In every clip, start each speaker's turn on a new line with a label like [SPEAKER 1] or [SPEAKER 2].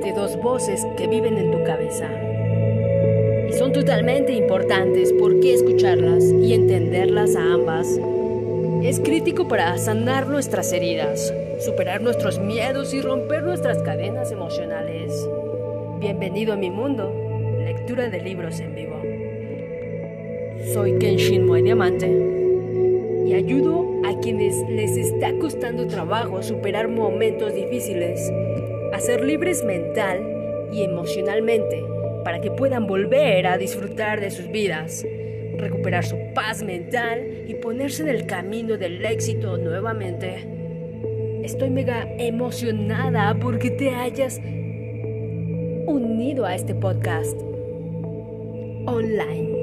[SPEAKER 1] revelarte dos voces que viven en tu cabeza. Y son totalmente importantes porque escucharlas y entenderlas a ambas es crítico para sanar nuestras heridas, superar nuestros miedos y romper nuestras cadenas emocionales. Bienvenido a mi mundo, lectura de libros en vivo. Soy Kenshin Moe Diamante y ayudo a quienes les está costando trabajo superar momentos difíciles, a ser libres mental y emocionalmente para que puedan volver a disfrutar de sus vidas recuperar su paz mental y ponerse en el camino del éxito nuevamente. Estoy mega emocionada porque te hayas unido a este podcast online.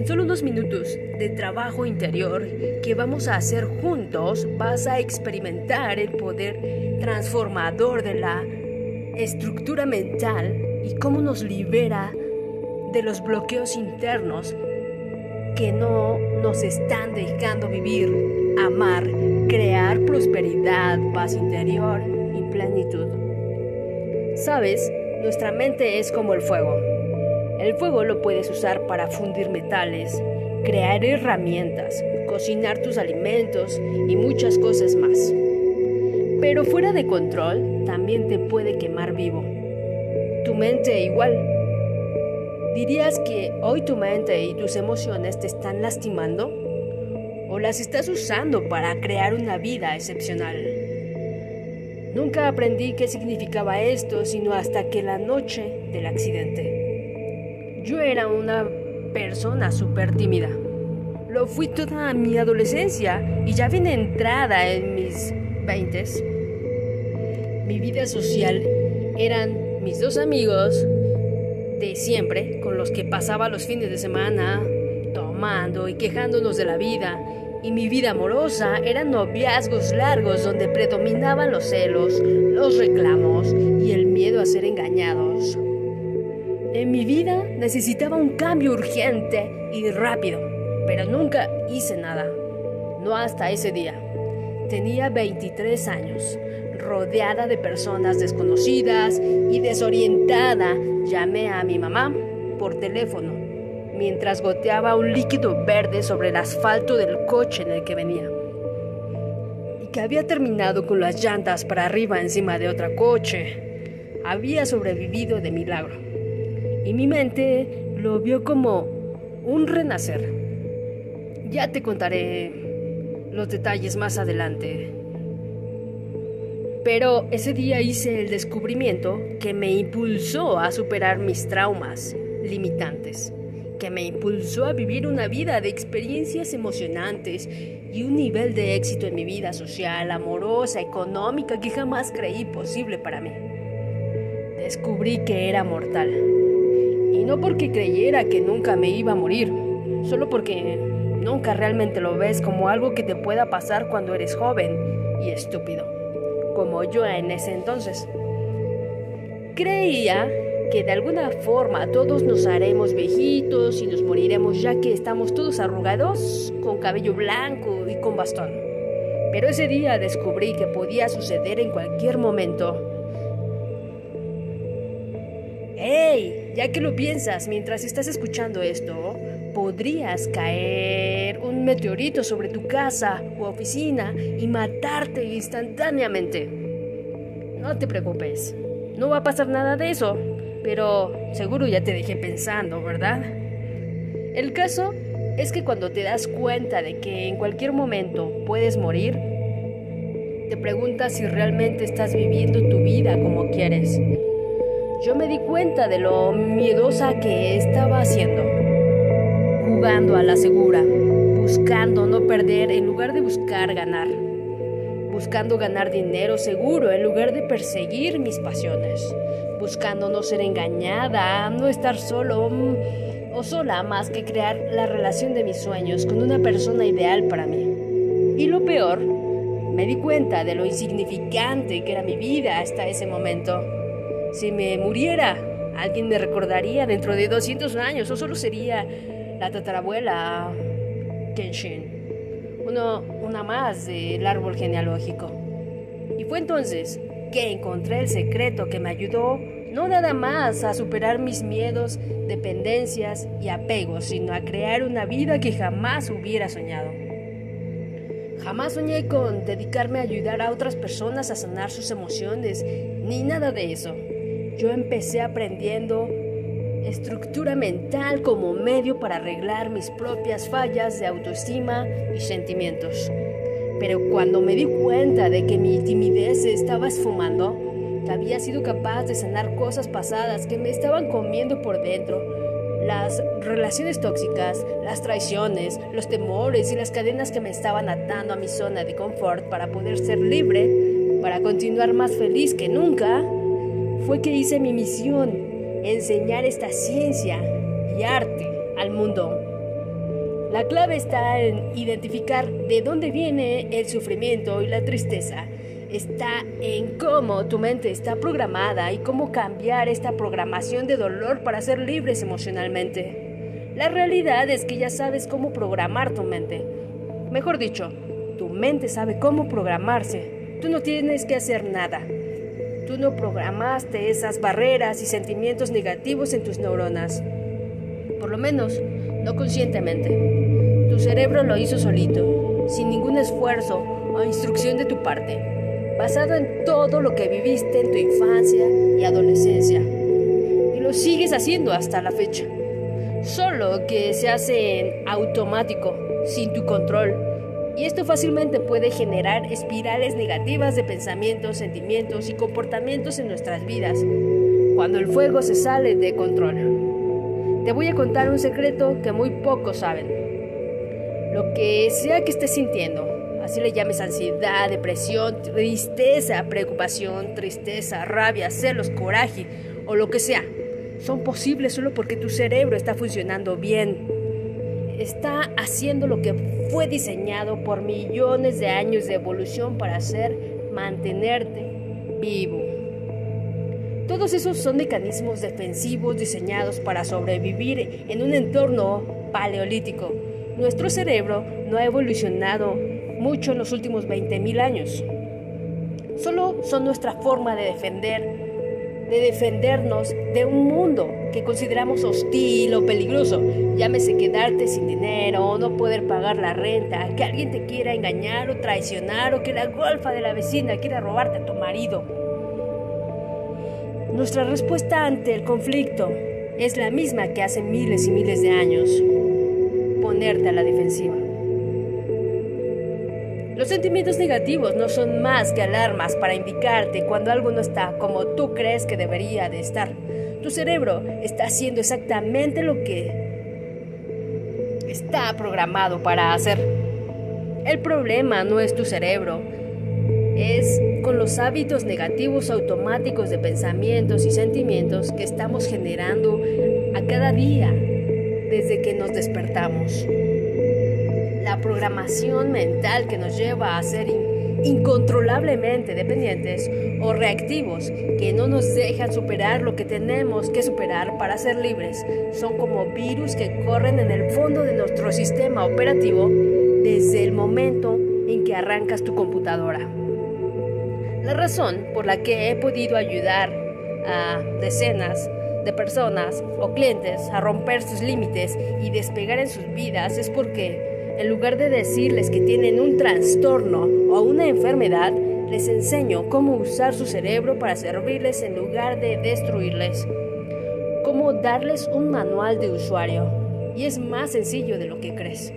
[SPEAKER 1] En solo unos minutos de trabajo interior que vamos a hacer juntos, vas a experimentar el poder transformador de la estructura mental y cómo nos libera de los bloqueos internos que no nos están dejando vivir, amar, crear prosperidad, paz interior y plenitud. Sabes, nuestra mente es como el fuego. El fuego lo puedes usar para fundir metales, crear herramientas, cocinar tus alimentos y muchas cosas más. Pero fuera de control también te puede quemar vivo. Tu mente igual ¿Dirías que hoy tu mente y tus emociones te están lastimando? ¿O las estás usando para crear una vida excepcional? Nunca aprendí qué significaba esto, sino hasta que la noche del accidente. Yo era una persona súper tímida. Lo fui toda mi adolescencia y ya bien entrada en mis veintes. Mi vida social eran mis dos amigos, de siempre, con los que pasaba los fines de semana, tomando y quejándonos de la vida. Y mi vida amorosa eran noviazgos largos donde predominaban los celos, los reclamos y el miedo a ser engañados. En mi vida necesitaba un cambio urgente y rápido, pero nunca hice nada. No hasta ese día. Tenía 23 años rodeada de personas desconocidas y desorientada, llamé a mi mamá por teléfono mientras goteaba un líquido verde sobre el asfalto del coche en el que venía. Y que había terminado con las llantas para arriba encima de otro coche. Había sobrevivido de milagro. Y mi mente lo vio como un renacer. Ya te contaré los detalles más adelante. Pero ese día hice el descubrimiento que me impulsó a superar mis traumas limitantes, que me impulsó a vivir una vida de experiencias emocionantes y un nivel de éxito en mi vida social, amorosa, económica que jamás creí posible para mí. Descubrí que era mortal. Y no porque creyera que nunca me iba a morir, solo porque nunca realmente lo ves como algo que te pueda pasar cuando eres joven y estúpido como yo en ese entonces. Creía que de alguna forma todos nos haremos viejitos y nos moriremos ya que estamos todos arrugados, con cabello blanco y con bastón. Pero ese día descubrí que podía suceder en cualquier momento. ¡Hey! Ya que lo piensas mientras estás escuchando esto, podrías caer un meteorito sobre tu casa u oficina y matarte instantáneamente. No te preocupes, no va a pasar nada de eso, pero seguro ya te dejé pensando, ¿verdad? El caso es que cuando te das cuenta de que en cualquier momento puedes morir, te preguntas si realmente estás viviendo tu vida como quieres. Yo me di cuenta de lo miedosa que estaba haciendo jugando a la segura, buscando no perder en lugar de buscar ganar, buscando ganar dinero seguro en lugar de perseguir mis pasiones, buscando no ser engañada, no estar solo mm, o sola más que crear la relación de mis sueños con una persona ideal para mí. Y lo peor, me di cuenta de lo insignificante que era mi vida hasta ese momento. Si me muriera, alguien me recordaría dentro de 200 años o solo sería la tatarabuela Kenshin, uno, una más del árbol genealógico. Y fue entonces que encontré el secreto que me ayudó no nada más a superar mis miedos, dependencias y apegos, sino a crear una vida que jamás hubiera soñado. Jamás soñé con dedicarme a ayudar a otras personas a sanar sus emociones, ni nada de eso. Yo empecé aprendiendo estructura mental como medio para arreglar mis propias fallas de autoestima y sentimientos. Pero cuando me di cuenta de que mi timidez estaba esfumando, que había sido capaz de sanar cosas pasadas que me estaban comiendo por dentro, las relaciones tóxicas, las traiciones, los temores y las cadenas que me estaban atando a mi zona de confort para poder ser libre, para continuar más feliz que nunca, fue que hice mi misión, enseñar esta ciencia y arte al mundo. La clave está en identificar de dónde viene el sufrimiento y la tristeza. Está en cómo tu mente está programada y cómo cambiar esta programación de dolor para ser libres emocionalmente. La realidad es que ya sabes cómo programar tu mente. Mejor dicho, tu mente sabe cómo programarse. Tú no tienes que hacer nada. Tú no programaste esas barreras y sentimientos negativos en tus neuronas. Por lo menos, no conscientemente. Tu cerebro lo hizo solito, sin ningún esfuerzo o instrucción de tu parte, basado en todo lo que viviste en tu infancia y adolescencia. Y lo sigues haciendo hasta la fecha. Solo que se hace en automático, sin tu control. Y esto fácilmente puede generar espirales negativas de pensamientos, sentimientos y comportamientos en nuestras vidas, cuando el fuego se sale de control. Te voy a contar un secreto que muy pocos saben. Lo que sea que estés sintiendo, así le llames ansiedad, depresión, tristeza, preocupación, tristeza, rabia, celos, coraje o lo que sea, son posibles solo porque tu cerebro está funcionando bien. Está haciendo lo que fue diseñado por millones de años de evolución para hacer, mantenerte vivo. Todos esos son mecanismos defensivos diseñados para sobrevivir en un entorno paleolítico. Nuestro cerebro no ha evolucionado mucho en los últimos 20.000 años. Solo son nuestra forma de defender, de defendernos de un mundo que consideramos hostil o peligroso. Llámese quedarte sin dinero, o no poder pagar la renta, que alguien te quiera engañar o traicionar, o que la golfa de la vecina quiera robarte a tu marido. Nuestra respuesta ante el conflicto es la misma que hace miles y miles de años, ponerte a la defensiva. Los sentimientos negativos no son más que alarmas para indicarte cuando algo no está como tú crees que debería de estar. Tu cerebro está haciendo exactamente lo que está programado para hacer. El problema no es tu cerebro, es con los hábitos negativos automáticos de pensamientos y sentimientos que estamos generando a cada día desde que nos despertamos. La programación mental que nos lleva a ser incontrolablemente dependientes o reactivos que no nos dejan superar lo que tenemos que superar para ser libres son como virus que corren en el fondo de nuestro sistema operativo desde el momento en que arrancas tu computadora. La razón por la que he podido ayudar a decenas de personas o clientes a romper sus límites y despegar en sus vidas es porque, en lugar de decirles que tienen un trastorno o una enfermedad, les enseño cómo usar su cerebro para servirles en lugar de destruirles. Cómo darles un manual de usuario. Y es más sencillo de lo que crees.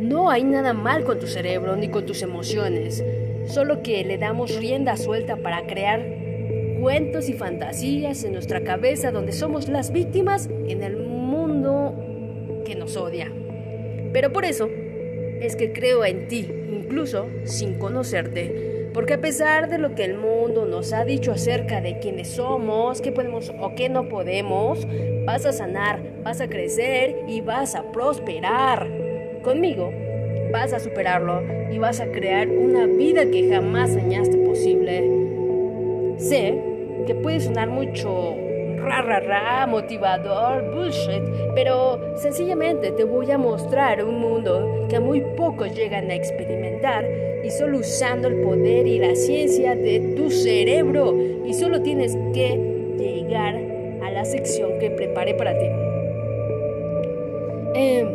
[SPEAKER 1] No hay nada mal con tu cerebro ni con tus emociones solo que le damos rienda suelta para crear cuentos y fantasías en nuestra cabeza donde somos las víctimas en el mundo que nos odia. Pero por eso es que creo en ti, incluso sin conocerte, porque a pesar de lo que el mundo nos ha dicho acerca de quiénes somos, qué podemos o qué no podemos, vas a sanar, vas a crecer y vas a prosperar. Conmigo vas a superarlo y vas a crear una vida que jamás soñaste posible. Sé que puede sonar mucho ra, ra, ra, motivador, bullshit, pero Sencillamente te voy a mostrar un mundo que muy pocos llegan a experimentar y solo usando el poder y la ciencia de tu cerebro y solo tienes que llegar a la sección que preparé para ti. Em,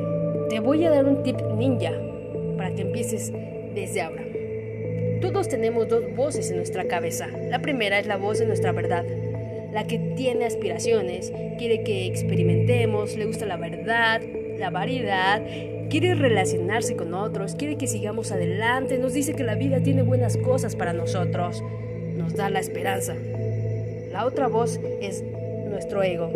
[SPEAKER 1] te voy a dar un tip ninja para que empieces desde ahora. Todos tenemos dos voces en nuestra cabeza. La primera es la voz de nuestra verdad, la que tiene aspiraciones, quiere que experimentemos, le gusta la verdad, la variedad, quiere relacionarse con otros, quiere que sigamos adelante, nos dice que la vida tiene buenas cosas para nosotros, nos da la esperanza. La otra voz es nuestro ego,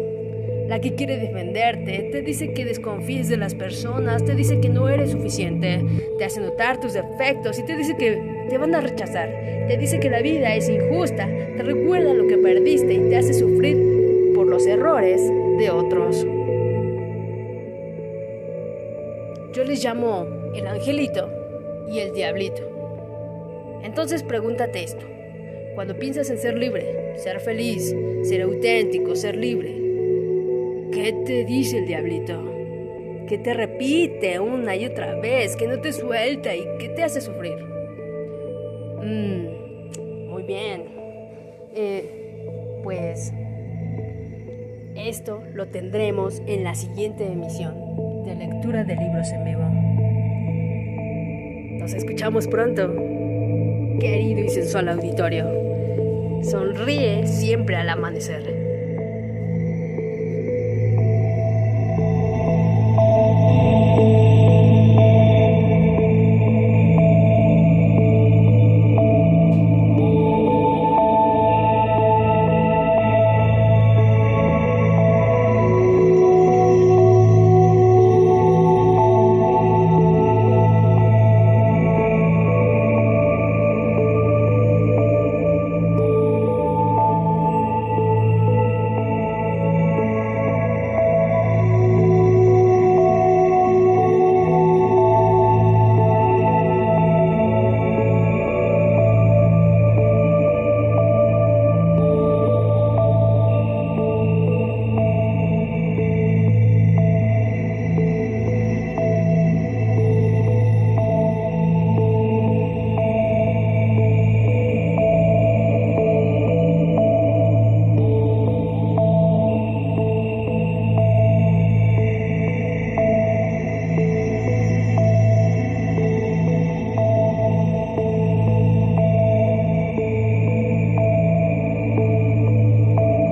[SPEAKER 1] la que quiere defenderte, te dice que desconfíes de las personas, te dice que no eres suficiente, te hace notar tus defectos y te dice que te van a rechazar, te dice que la vida es injusta, te recuerda lo que perdiste y te hace sufrir por los errores de otros. Yo les llamo el angelito y el diablito. Entonces pregúntate esto. Cuando piensas en ser libre, ser feliz, ser auténtico, ser libre, ¿qué te dice el diablito? ¿Qué te repite una y otra vez? ¿Que no te suelta y qué te hace sufrir? Mm, muy bien. Eh, pues esto lo tendremos en la siguiente emisión de lectura de libros en vivo. Nos escuchamos pronto, querido y sensual auditorio. Sonríe siempre al amanecer.